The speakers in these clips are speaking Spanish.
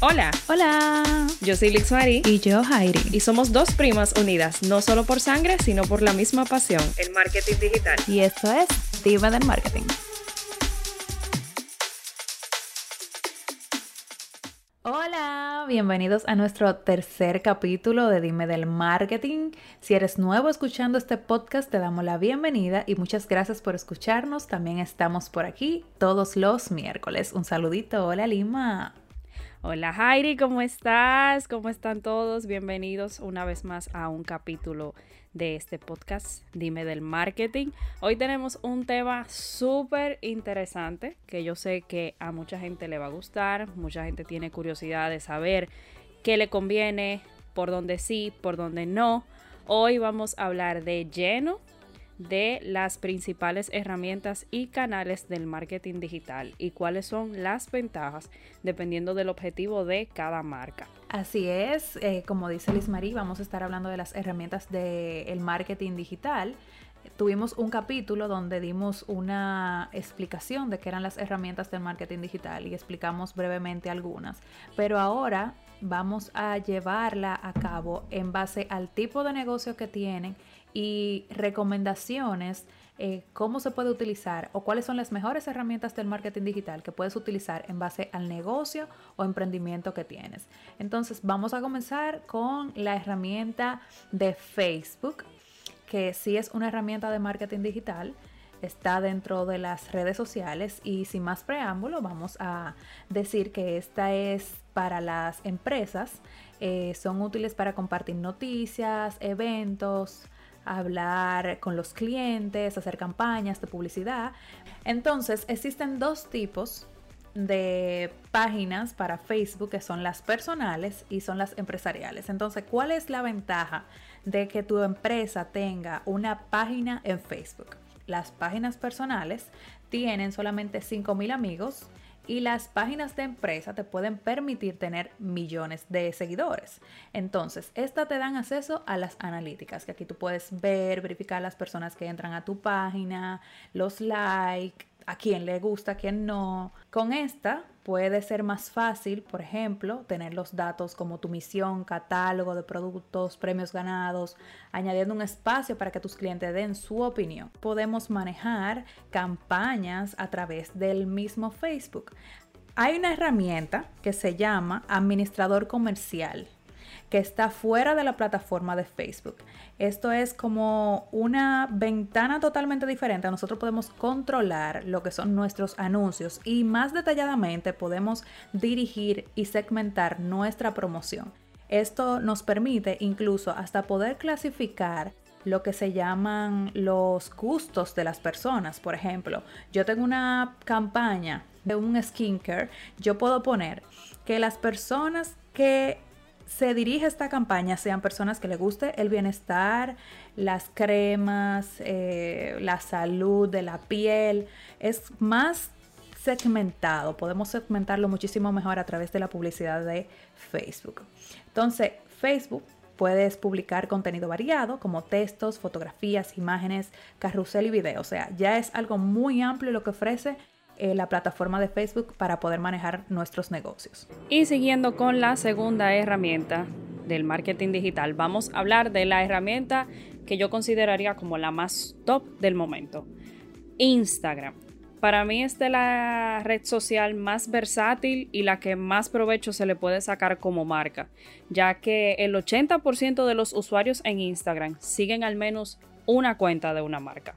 Hola. Hola. Yo soy Lix Mari. Y yo, Jairi. Y somos dos primas unidas, no solo por sangre, sino por la misma pasión, el marketing digital. Y esto es Dime del Marketing. Hola, bienvenidos a nuestro tercer capítulo de Dime del Marketing. Si eres nuevo escuchando este podcast, te damos la bienvenida y muchas gracias por escucharnos. También estamos por aquí todos los miércoles. Un saludito, hola Lima. Hola Jairi, ¿cómo estás? ¿Cómo están todos? Bienvenidos una vez más a un capítulo de este podcast, Dime del Marketing. Hoy tenemos un tema súper interesante que yo sé que a mucha gente le va a gustar, mucha gente tiene curiosidad de saber qué le conviene, por dónde sí, por dónde no. Hoy vamos a hablar de lleno de las principales herramientas y canales del marketing digital y cuáles son las ventajas dependiendo del objetivo de cada marca. Así es, eh, como dice Liz Marie, vamos a estar hablando de las herramientas del marketing digital. Tuvimos un capítulo donde dimos una explicación de qué eran las herramientas del marketing digital y explicamos brevemente algunas, pero ahora vamos a llevarla a cabo en base al tipo de negocio que tienen y recomendaciones eh, cómo se puede utilizar o cuáles son las mejores herramientas del marketing digital que puedes utilizar en base al negocio o emprendimiento que tienes. Entonces vamos a comenzar con la herramienta de Facebook, que sí es una herramienta de marketing digital está dentro de las redes sociales y sin más preámbulo vamos a decir que esta es para las empresas, eh, son útiles para compartir noticias, eventos, hablar con los clientes, hacer campañas de publicidad. Entonces, existen dos tipos de páginas para Facebook que son las personales y son las empresariales. Entonces, ¿cuál es la ventaja de que tu empresa tenga una página en Facebook? Las páginas personales tienen solamente 5.000 amigos y las páginas de empresa te pueden permitir tener millones de seguidores. Entonces, estas te dan acceso a las analíticas, que aquí tú puedes ver, verificar las personas que entran a tu página, los likes, a quién le gusta, a quién no. Con esta puede ser más fácil, por ejemplo, tener los datos como tu misión, catálogo de productos, premios ganados, añadiendo un espacio para que tus clientes den su opinión. Podemos manejar campañas a través del mismo Facebook. Hay una herramienta que se llama administrador comercial que está fuera de la plataforma de Facebook. Esto es como una ventana totalmente diferente. Nosotros podemos controlar lo que son nuestros anuncios y más detalladamente podemos dirigir y segmentar nuestra promoción. Esto nos permite incluso hasta poder clasificar lo que se llaman los gustos de las personas. Por ejemplo, yo tengo una campaña de un skincare, yo puedo poner que las personas que se dirige esta campaña sean personas que le guste el bienestar, las cremas, eh, la salud de la piel. Es más segmentado, podemos segmentarlo muchísimo mejor a través de la publicidad de Facebook. Entonces, Facebook puedes publicar contenido variado como textos, fotografías, imágenes, carrusel y video. O sea, ya es algo muy amplio lo que ofrece eh, la plataforma de Facebook para poder manejar nuestros negocios. Y siguiendo con la segunda herramienta del marketing digital, vamos a hablar de la herramienta que yo consideraría como la más top del momento, Instagram. Para mí es la red social más versátil y la que más provecho se le puede sacar como marca, ya que el 80% de los usuarios en Instagram siguen al menos una cuenta de una marca.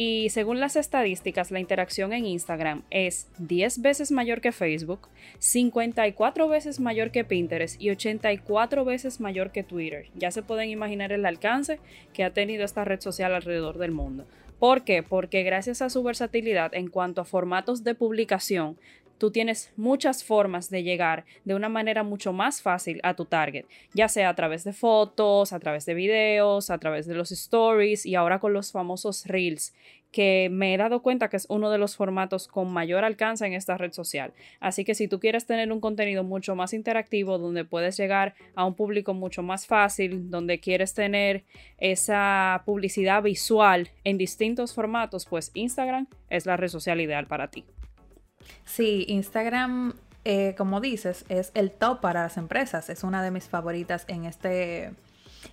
Y según las estadísticas, la interacción en Instagram es 10 veces mayor que Facebook, 54 veces mayor que Pinterest y 84 veces mayor que Twitter. Ya se pueden imaginar el alcance que ha tenido esta red social alrededor del mundo. ¿Por qué? Porque gracias a su versatilidad en cuanto a formatos de publicación, tú tienes muchas formas de llegar de una manera mucho más fácil a tu target, ya sea a través de fotos, a través de videos, a través de los stories y ahora con los famosos reels que me he dado cuenta que es uno de los formatos con mayor alcance en esta red social. Así que si tú quieres tener un contenido mucho más interactivo, donde puedes llegar a un público mucho más fácil, donde quieres tener esa publicidad visual en distintos formatos, pues Instagram es la red social ideal para ti. Sí, Instagram eh, como dices, es el top para las empresas. Es una de mis favoritas en este,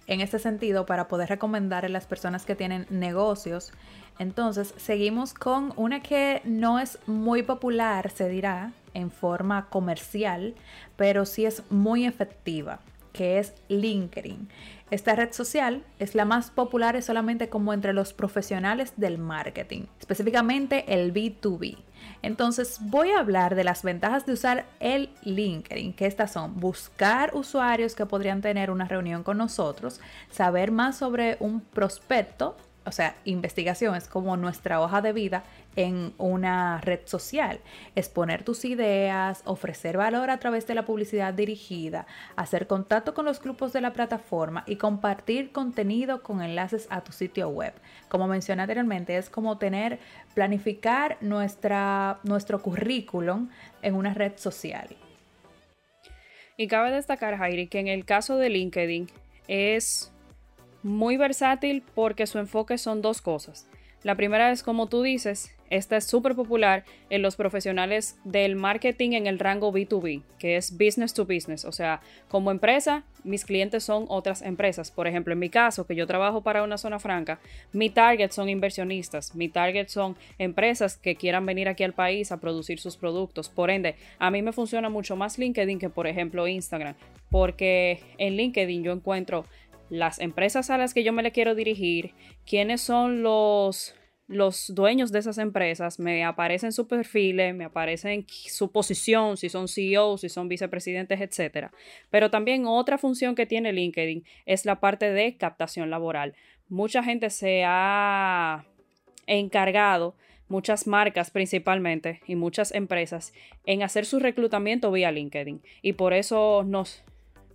en este sentido para poder recomendar a las personas que tienen negocios. Entonces, seguimos con una que no es muy popular, se dirá, en forma comercial, pero sí es muy efectiva, que es LinkedIn. Esta red social es la más popular solamente como entre los profesionales del marketing, específicamente el B2B. Entonces voy a hablar de las ventajas de usar el LinkedIn, que estas son buscar usuarios que podrían tener una reunión con nosotros, saber más sobre un prospecto o sea, investigación es como nuestra hoja de vida en una red social. Exponer tus ideas, ofrecer valor a través de la publicidad dirigida, hacer contacto con los grupos de la plataforma y compartir contenido con enlaces a tu sitio web. Como mencioné anteriormente, es como tener, planificar nuestra, nuestro currículum en una red social. Y cabe destacar, Jairi, que en el caso de LinkedIn es muy versátil porque su enfoque son dos cosas. La primera es, como tú dices, esta es súper popular en los profesionales del marketing en el rango B2B, que es business to business. O sea, como empresa, mis clientes son otras empresas. Por ejemplo, en mi caso, que yo trabajo para una zona franca, mi target son inversionistas, mi target son empresas que quieran venir aquí al país a producir sus productos. Por ende, a mí me funciona mucho más LinkedIn que, por ejemplo, Instagram, porque en LinkedIn yo encuentro las empresas a las que yo me le quiero dirigir, quiénes son los, los dueños de esas empresas, me aparecen su perfiles, me aparecen su posición, si son CEOs, si son vicepresidentes, etc. Pero también otra función que tiene LinkedIn es la parte de captación laboral. Mucha gente se ha encargado muchas marcas principalmente y muchas empresas en hacer su reclutamiento vía LinkedIn. Y por eso nos,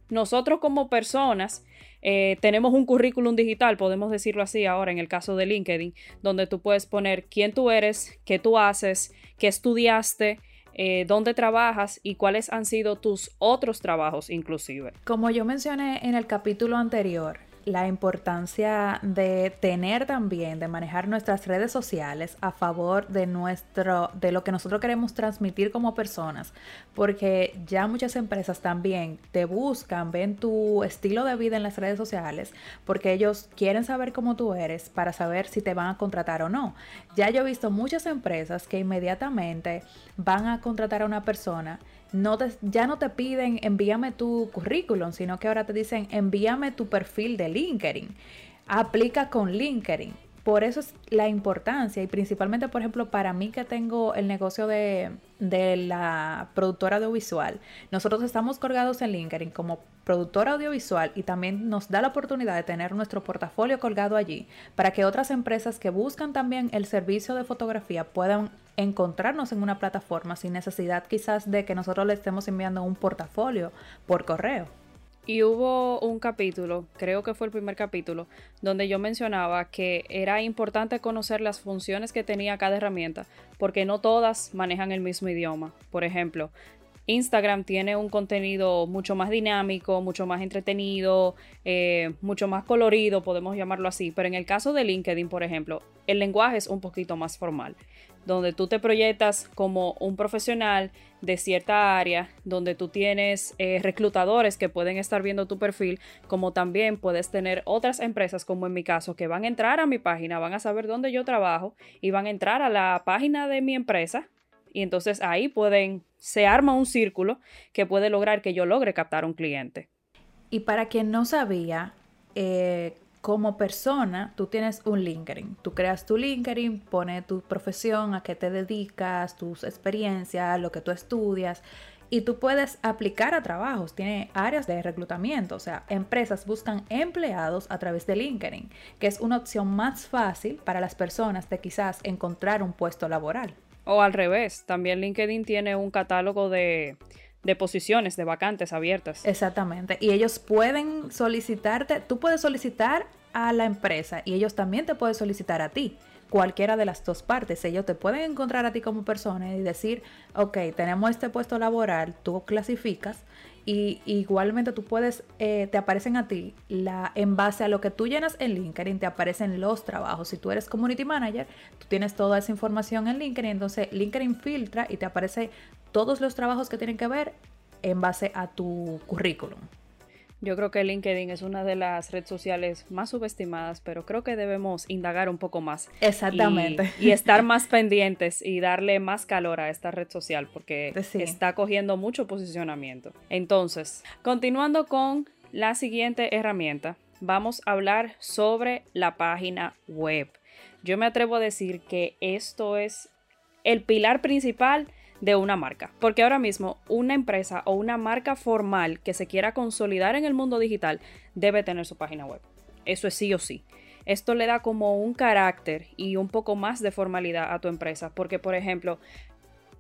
nosotros como personas eh, tenemos un currículum digital, podemos decirlo así ahora en el caso de LinkedIn, donde tú puedes poner quién tú eres, qué tú haces, qué estudiaste, eh, dónde trabajas y cuáles han sido tus otros trabajos inclusive. Como yo mencioné en el capítulo anterior, la importancia de tener también, de manejar nuestras redes sociales a favor de nuestro, de lo que nosotros queremos transmitir como personas, porque ya muchas empresas también te buscan, ven tu estilo de vida en las redes sociales, porque ellos quieren saber cómo tú eres para saber si te van a contratar o no. Ya yo he visto muchas empresas que inmediatamente van a contratar a una persona no ya no te piden envíame tu currículum, sino que ahora te dicen envíame tu perfil de LinkedIn. Aplica con LinkedIn. Por eso es la importancia y principalmente, por ejemplo, para mí que tengo el negocio de, la productora audiovisual, nosotros estamos colgados en LinkedIn como productora audiovisual y también nos da la oportunidad de tener nuestro portafolio colgado allí para que otras empresas que buscan también el servicio de fotografía puedan encontrarnos en una plataforma sin necesidad quizás de que nosotros le estemos enviando un portafolio por correo. Y hubo un capítulo, creo que fue el primer capítulo, donde yo mencionaba que era importante conocer las funciones que tenía cada herramienta, porque no todas manejan el mismo idioma. Por ejemplo, Instagram tiene un contenido mucho más dinámico, mucho más entretenido, eh, mucho más colorido, podemos llamarlo así. Pero en el caso de LinkedIn, por ejemplo, el lenguaje es un poquito más formal donde tú te proyectas como un profesional de cierta área, donde tú tienes eh, reclutadores que pueden estar viendo tu perfil, como también puedes tener otras empresas, como en mi caso, que van a entrar a mi página, van a saber dónde yo trabajo y van a entrar a la página de mi empresa. Y entonces ahí pueden, se arma un círculo que puede lograr que yo logre captar un cliente. Y para quien no sabía, eh, como persona, tú tienes un LinkedIn. Tú creas tu LinkedIn, pone tu profesión, a qué te dedicas, tus experiencias, lo que tú estudias. Y tú puedes aplicar a trabajos, tiene áreas de reclutamiento, o sea, empresas buscan empleados a través de LinkedIn, que es una opción más fácil para las personas de quizás encontrar un puesto laboral. O al revés, también LinkedIn tiene un catálogo de, de posiciones, de vacantes abiertas. Exactamente. Y ellos pueden solicitarte, tú puedes solicitar a la empresa y ellos también te pueden solicitar a ti. cualquiera de las dos partes. Ellos te pueden encontrar a ti como persona y decir, ok, tenemos este puesto laboral, tú clasificas y igualmente tú puedes, eh, te aparecen a ti la, en base a lo que tú llenas en LinkedIn, te aparecen los trabajos. Si tú eres community manager, tú tienes toda esa información en LinkedIn, entonces LinkedIn filtra y te aparece todos los trabajos que tienen que ver en base a tu currículum. Yo creo que LinkedIn es una de las redes sociales más subestimadas, pero creo que debemos indagar un poco más. Exactamente. Y, estar más pendientes y darle más calor a esta red social porque está cogiendo mucho posicionamiento. Entonces, continuando con la siguiente herramienta, vamos a hablar sobre la página web. Yo me atrevo a decir que esto es el pilar principal de una marca. Porque ahora mismo una empresa o una marca formal que se quiera consolidar en el mundo digital debe tener su página web. Eso es sí o sí. Esto le da como un carácter y un poco más de formalidad a tu empresa. Porque, por ejemplo,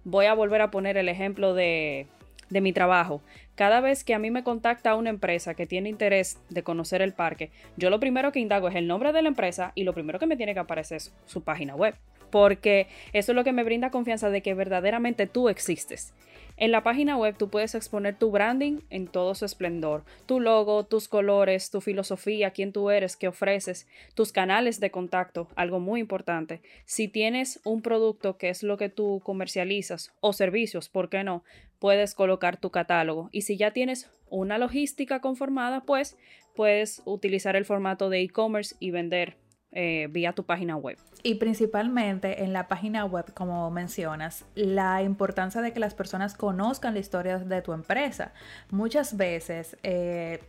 voy a volver a poner el ejemplo de, de mi trabajo. Cada vez que a mí me contacta una empresa que tiene interés de conocer el parque, yo lo primero que indago es el nombre de la empresa y lo primero que me tiene que aparecer es su página web porque eso es lo que me brinda confianza de que verdaderamente tú existes. En la página web tú puedes exponer tu branding en todo su esplendor, tu logo, tus colores, tu filosofía, quién tú eres, qué ofreces, tus canales de contacto, algo muy importante. Si tienes un producto que es lo que tú comercializas o servicios, ¿por qué no? Puedes colocar tu catálogo. Y si ya tienes una logística conformada, pues puedes utilizar el formato de e-commerce y vender eh, vía tu página web. Y principalmente en la página web, como mencionas, la importancia de que las personas conozcan la historia de tu empresa. Muchas veces eh,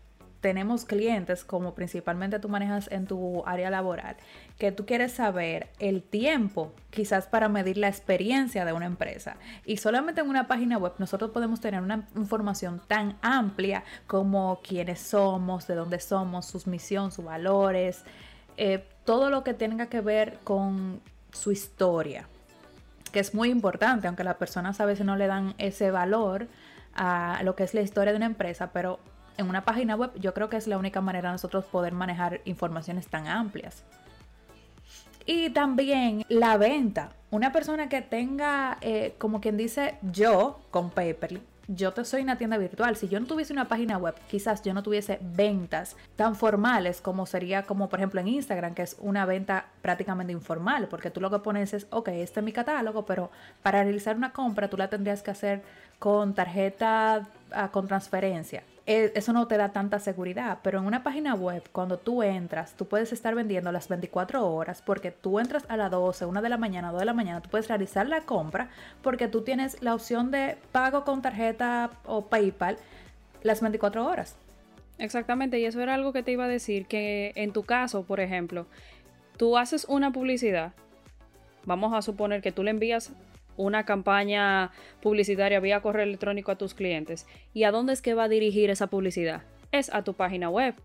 tenemos clientes, como principalmente tú manejas en tu área laboral, que tú quieres saber el tiempo, quizás para medir la experiencia de una empresa. Y solamente en una página web nosotros podemos tener una información tan amplia como quiénes somos, de dónde somos, sus misión, sus valores. Eh, todo lo que tenga que ver con su historia, que es muy importante, aunque las personas a veces no le dan ese valor a lo que es la historia de una empresa, pero en una página web yo creo que es la única manera de nosotros poder manejar informaciones tan amplias. Y también la venta. Una persona que tenga, eh, como quien dice yo, con Paperly, yo te soy una tienda virtual. Si yo no tuviese una página web, quizás yo no tuviese ventas tan formales como sería como por ejemplo en Instagram, que es una venta prácticamente informal, porque tú lo que pones es, ok, este es mi catálogo, pero para realizar una compra tú la tendrías que hacer con tarjeta, ah, con transferencia. E, eso no te da tanta seguridad, pero en una página web, cuando tú entras, tú puedes estar vendiendo las 24 horas porque tú entras a las 12, 1 de la mañana, 2 de la mañana, tú puedes realizar la compra porque tú tienes la opción de pago con tarjeta o PayPal las 24 horas. Exactamente, y eso era algo que te iba a decir, que en tu caso, por ejemplo, tú haces una publicidad, vamos a suponer que tú le envías una campaña publicitaria vía correo electrónico a tus clientes. ¿Y a dónde es que va a dirigir esa publicidad? Es a tu página web.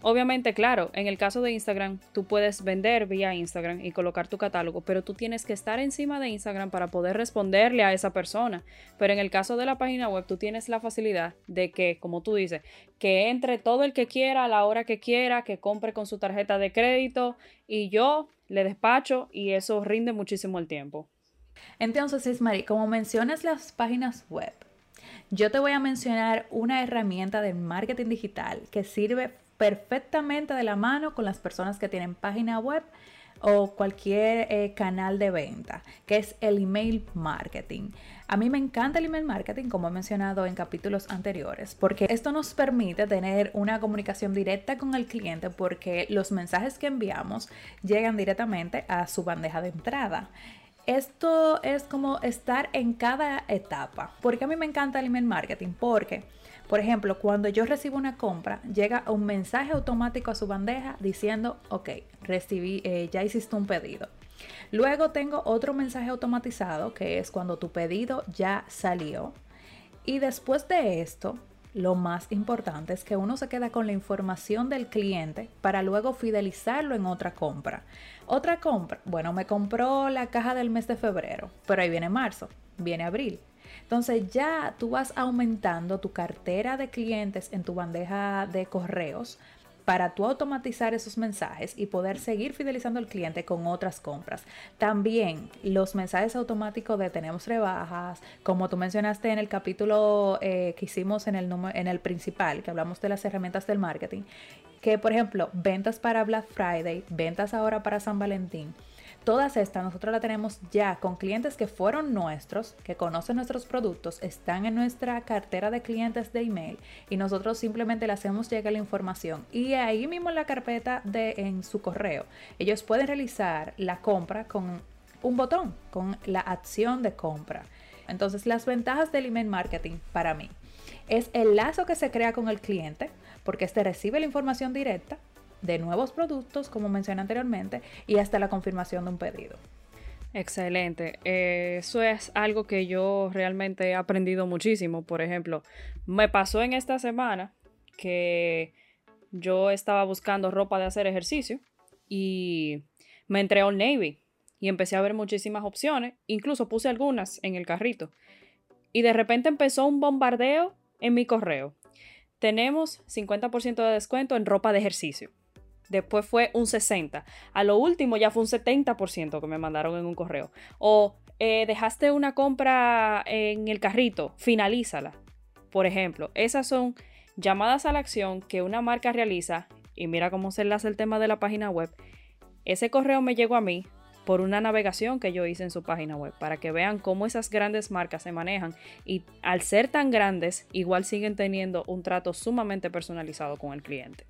Obviamente, claro, en el caso de Instagram, tú puedes vender vía Instagram y colocar tu catálogo, pero tú tienes que estar encima de Instagram para poder responderle a esa persona. Pero en el caso de la página web, tú tienes la facilidad de que, como tú dices, que entre todo el que quiera a la hora que quiera, que compre con su tarjeta de crédito y yo le despacho y eso rinde muchísimo el tiempo. Entonces, Ismarí, como mencionas las páginas web, yo te voy a mencionar una herramienta de marketing digital que sirve perfectamente de la mano con las personas que tienen página web o cualquier eh, canal de venta, que es el email marketing. A mí me encanta el email marketing, como he mencionado en capítulos anteriores, porque esto nos permite tener una comunicación directa con el cliente porque los mensajes que enviamos llegan directamente a su bandeja de entrada esto es como estar en cada etapa. Porque a mí me encanta el email marketing, porque, por ejemplo, cuando yo recibo una compra, llega un mensaje automático a su bandeja diciendo, ok, recibí, eh, ya hiciste un pedido. Luego tengo otro mensaje automatizado, que es cuando tu pedido ya salió. Y después de esto, lo más importante es que uno se queda con la información del cliente para luego fidelizarlo en otra compra. Otra compra, bueno, me compró la caja del mes de febrero, pero ahí viene marzo, viene abril. Entonces ya tú vas aumentando tu cartera de clientes en tu bandeja de correos para tú automatizar esos mensajes y poder seguir fidelizando al cliente con otras compras. También los mensajes automáticos de tenemos rebajas, como tú mencionaste en el capítulo eh, que hicimos en el, en el principal, que hablamos de las herramientas del marketing, que por ejemplo, ventas para Black Friday, ventas ahora para San Valentín Todas estas nosotros las tenemos ya con clientes que fueron nuestros, que conocen nuestros productos, están en nuestra cartera de clientes de email y nosotros simplemente le hacemos llegar la información y ahí mismo en la carpeta de en su correo ellos pueden realizar la compra con un botón, con la acción de compra. Entonces las ventajas del email marketing para mí es el lazo que se crea con el cliente porque este recibe la información directa de nuevos productos, como mencioné anteriormente, y hasta la confirmación de un pedido. Excelente. Eh, eso es algo que yo realmente he aprendido muchísimo. Por ejemplo, me pasó en esta semana que yo estaba buscando ropa de hacer ejercicio y me entré al Navy y empecé a ver muchísimas opciones. Incluso puse algunas en el carrito. Y de repente empezó un bombardeo en mi correo. Tenemos 50% de descuento en ropa de ejercicio después fue un 60%. A lo último ya fue un 70% que me mandaron en un correo. O eh, dejaste una compra en el carrito, finalízala. Por ejemplo, esas son llamadas a la acción que una marca realiza y mira cómo se enlaza el tema de la página web. Ese correo me llegó a mí por una navegación que yo hice en su página web para que vean cómo esas grandes marcas se manejan y al ser tan grandes igual siguen teniendo un trato sumamente personalizado con el cliente.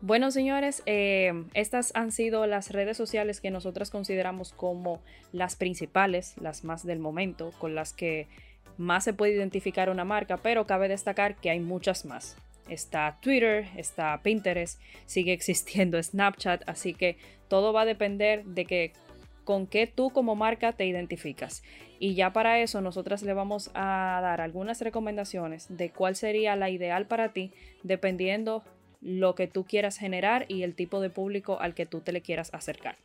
Bueno, señores, eh, estas han sido las redes sociales que nosotras consideramos como las principales, las más del momento, con las que más se puede identificar una marca, pero cabe destacar que hay muchas más. Está Twitter, está Pinterest, sigue existiendo Snapchat, así que todo va a depender de que con qué tú como marca te identificas. Y ya para eso nosotras le vamos a dar algunas recomendaciones de cuál sería la ideal para ti dependiendo lo que tú quieras generar y el tipo de público al que tú te le quieras acercar.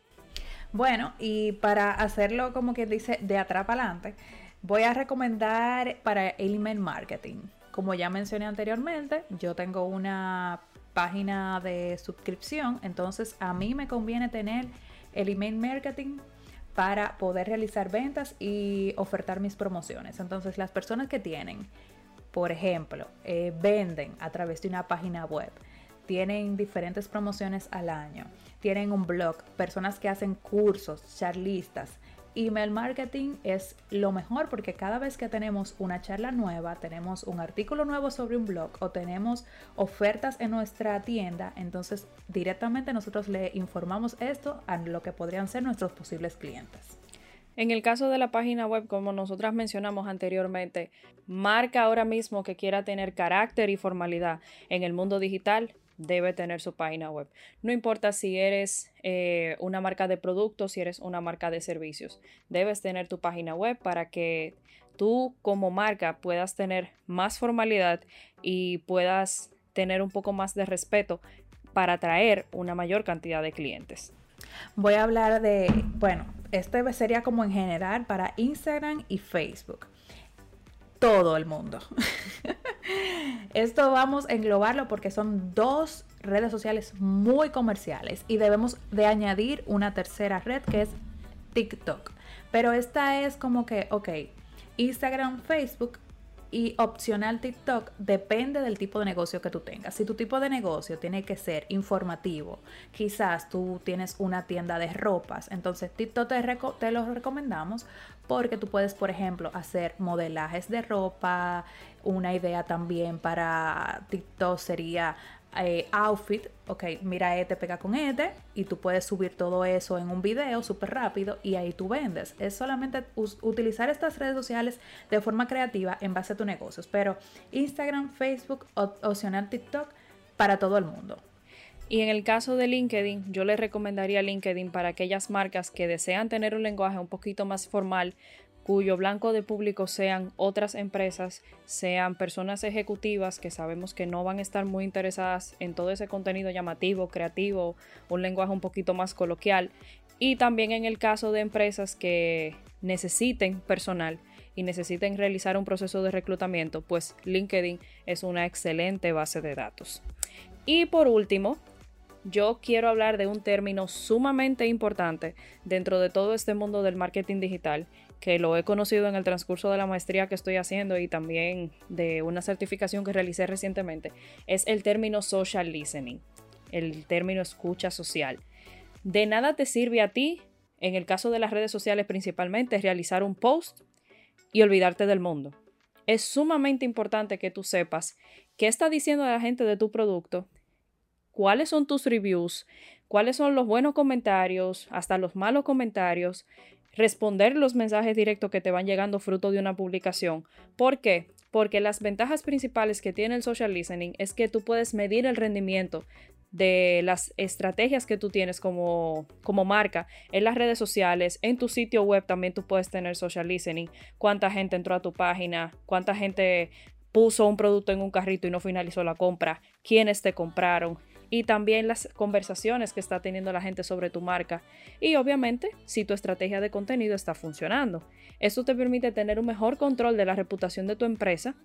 Bueno, y para hacerlo como que dice de atrás para adelante, voy a recomendar para el email marketing. Como ya mencioné anteriormente, yo tengo una página de suscripción, entonces a mí me conviene tener el email marketing para poder realizar ventas y ofertar mis promociones. Entonces las personas que tienen, por ejemplo, eh, venden a través de una página web, tienen diferentes promociones al año, tienen un blog, personas que hacen cursos, charlistas. Email marketing es lo mejor porque cada vez que tenemos una charla nueva, tenemos un artículo nuevo sobre un blog o tenemos ofertas en nuestra tienda, entonces directamente nosotros le informamos esto a lo que podrían ser nuestros posibles clientes. En el caso de la página web, como nosotras mencionamos anteriormente, marca ahora mismo que quiera tener carácter y formalidad en el mundo digital, debe tener su página web. No importa si eres eh, una marca de productos, si eres una marca de servicios, debes tener tu página web para que tú como marca puedas tener más formalidad y puedas tener un poco más de respeto para atraer una mayor cantidad de clientes. Voy a hablar de, bueno, esto sería como en general para Instagram y Facebook todo el mundo. Esto vamos a englobarlo porque son dos redes sociales muy comerciales y debemos de añadir una tercera red que es TikTok. Pero esta es como que, ok, Instagram, Facebook y opcional TikTok depende del tipo de negocio que tú tengas. Si tu tipo de negocio tiene que ser informativo, quizás tú tienes una tienda de ropas, entonces TikTok te, te lo recomendamos porque tú puedes, por ejemplo, hacer modelajes de ropa. Una idea también para TikTok sería eh, outfit, ok, mira este pega con este y tú puedes subir todo eso en un video súper rápido y ahí tú vendes. Es solamente utilizar estas redes sociales de forma creativa en base a tus negocios, pero Instagram, Facebook, opcional TikTok para todo el mundo. Y en el caso de LinkedIn, yo les recomendaría LinkedIn para aquellas marcas que desean tener un lenguaje un poquito más formal, cuyo blanco de público sean otras empresas, sean personas ejecutivas que sabemos que no van a estar muy interesadas en todo ese contenido llamativo, creativo, un lenguaje un poquito más coloquial. Y también en el caso de empresas que necesiten personal y necesiten realizar un proceso de reclutamiento, pues LinkedIn es una excelente base de datos. Y por último, yo quiero hablar de un término sumamente importante dentro de todo este mundo del marketing digital, que lo he conocido en el transcurso de la maestría que estoy haciendo y también de una certificación que realicé recientemente, es el término social listening, el término escucha social. De nada te sirve a ti, en el caso de las redes sociales principalmente, realizar un post y olvidarte del mundo. Es sumamente importante que tú sepas qué está diciendo la gente de tu producto cuáles son tus reviews, cuáles son los buenos comentarios, hasta los malos comentarios, responder los mensajes directos que te van llegando fruto de una publicación. ¿Por qué? Porque las ventajas principales que tiene el social listening es que tú puedes medir el rendimiento de las estrategias que tú tienes como, como marca en las redes sociales, en tu sitio web también tú puedes tener social listening, cuánta gente entró a tu página, cuánta gente puso un producto en un carrito y no finalizó la compra, quiénes te compraron, y también las conversaciones que está teniendo la gente sobre tu marca y obviamente si tu estrategia de contenido está funcionando. Esto te permite tener un mejor control de la reputación de tu empresa,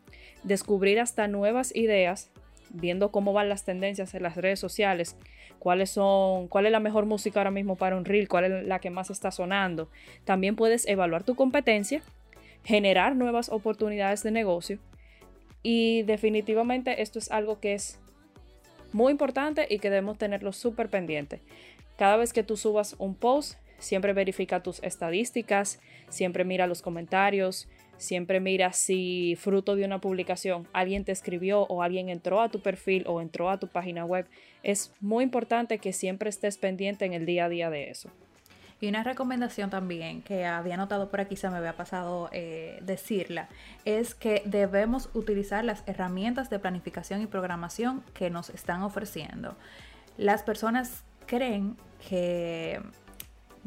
descubrir hasta nuevas ideas, viendo cómo van las tendencias en las redes sociales, cuáles son, cuál es la mejor música ahora mismo para un reel, cuál es la que más está sonando. También puedes evaluar tu competencia, generar nuevas oportunidades de negocio y definitivamente esto es algo que es muy importante y que debemos tenerlo súper pendiente. Cada vez que tú subas un post, siempre verifica tus estadísticas, siempre mira los comentarios, siempre mira si fruto de una publicación alguien te escribió o alguien entró a tu perfil o entró a tu página web. Es muy importante que siempre estés pendiente en el día a día de eso. Y una recomendación también que había notado por aquí, se me había pasado eh, decirla, es que debemos utilizar las herramientas de planificación y programación que nos están ofreciendo. Las personas creen que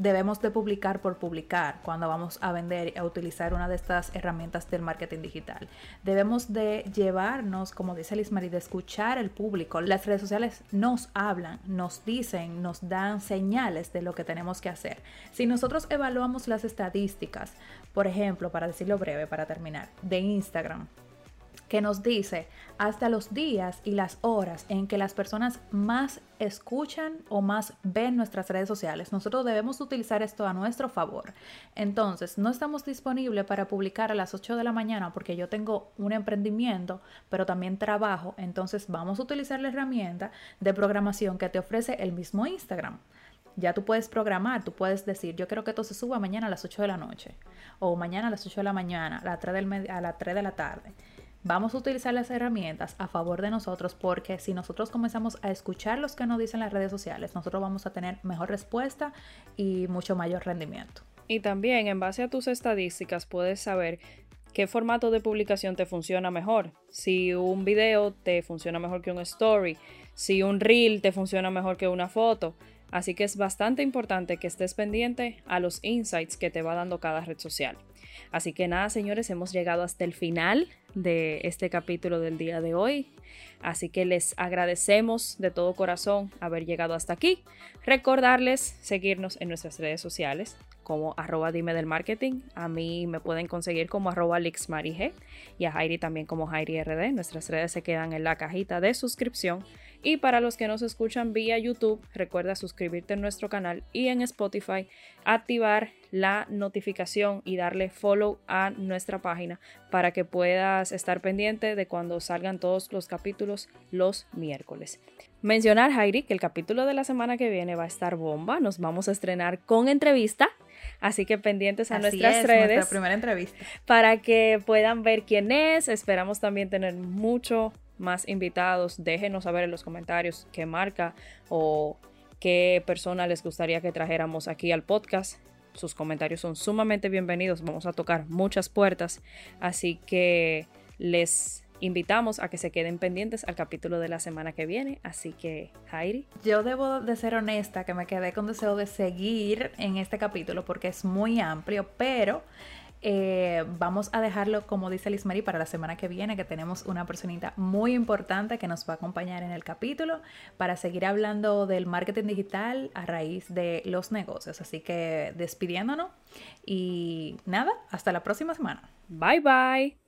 debemos de publicar por publicar cuando vamos a vender a utilizar una de estas herramientas del marketing digital. Debemos de llevarnos, como dice Liz Marie, de escuchar el público. Las redes sociales nos hablan, nos dicen, nos dan señales de lo que tenemos que hacer. Si nosotros evaluamos las estadísticas, por ejemplo, para decirlo breve, para terminar, de Instagram, que nos dice hasta los días y las horas en que las personas más escuchan o más ven nuestras redes sociales. Nosotros debemos utilizar esto a nuestro favor. Entonces, no estamos disponibles para publicar a las 8 de la mañana porque yo tengo un emprendimiento, pero también trabajo. Entonces, vamos a utilizar la herramienta de programación que te ofrece el mismo Instagram. Ya tú puedes programar, tú puedes decir, yo quiero que esto se suba mañana a las 8 de la noche o mañana a las 8 de la mañana, a las 3, a las 3 de la tarde. Vamos a utilizar las herramientas a favor de nosotros porque si nosotros comenzamos a escuchar los que nos dicen las redes sociales, nosotros vamos a tener mejor respuesta y mucho mayor rendimiento. Y también en base a tus estadísticas puedes saber qué formato de publicación te funciona mejor. Si un video te funciona mejor que un story, si un reel te funciona mejor que una foto. Así que es bastante importante que estés pendiente a los insights que te va dando cada red social. Así que nada, señores, hemos llegado hasta el final de este capítulo del día de hoy. Así que les agradecemos de todo corazón haber llegado hasta aquí. Recordarles seguirnos en nuestras redes sociales como arroba dime del marketing. A mí me pueden conseguir como arroba y a Jairi también como Jairi RD. Nuestras redes se quedan en la cajita de suscripción. Y para los que nos escuchan vía YouTube, recuerda suscribirte en nuestro canal y en Spotify, activar la notificación y darle follow a nuestra página para que puedas estar pendiente de cuando salgan todos los capítulos los miércoles. Mencionar, Jairi, que el capítulo de la semana que viene va a estar bomba. Nos vamos a estrenar con entrevista. Así que pendientes a nuestras redes. Nuestra primera entrevista. Para que puedan ver quién es. Esperamos también tener mucho más invitados. Déjenos saber en los comentarios qué marca o qué persona les gustaría que trajéramos aquí al podcast. Sus comentarios son sumamente bienvenidos. Vamos a tocar muchas puertas. Así que les invitamos a que se queden pendientes al capítulo de la semana que viene. Así que, Jairi. Yo debo de ser honesta que me quedé con deseo de seguir en este capítulo porque es muy amplio, pero eh, vamos a dejarlo, como dice Liz Marie, para la semana que viene, que tenemos una personita muy importante que nos va a acompañar en el capítulo para seguir hablando del marketing digital a raíz de los negocios. Así que despidiéndonos y nada, hasta la próxima semana. Bye bye.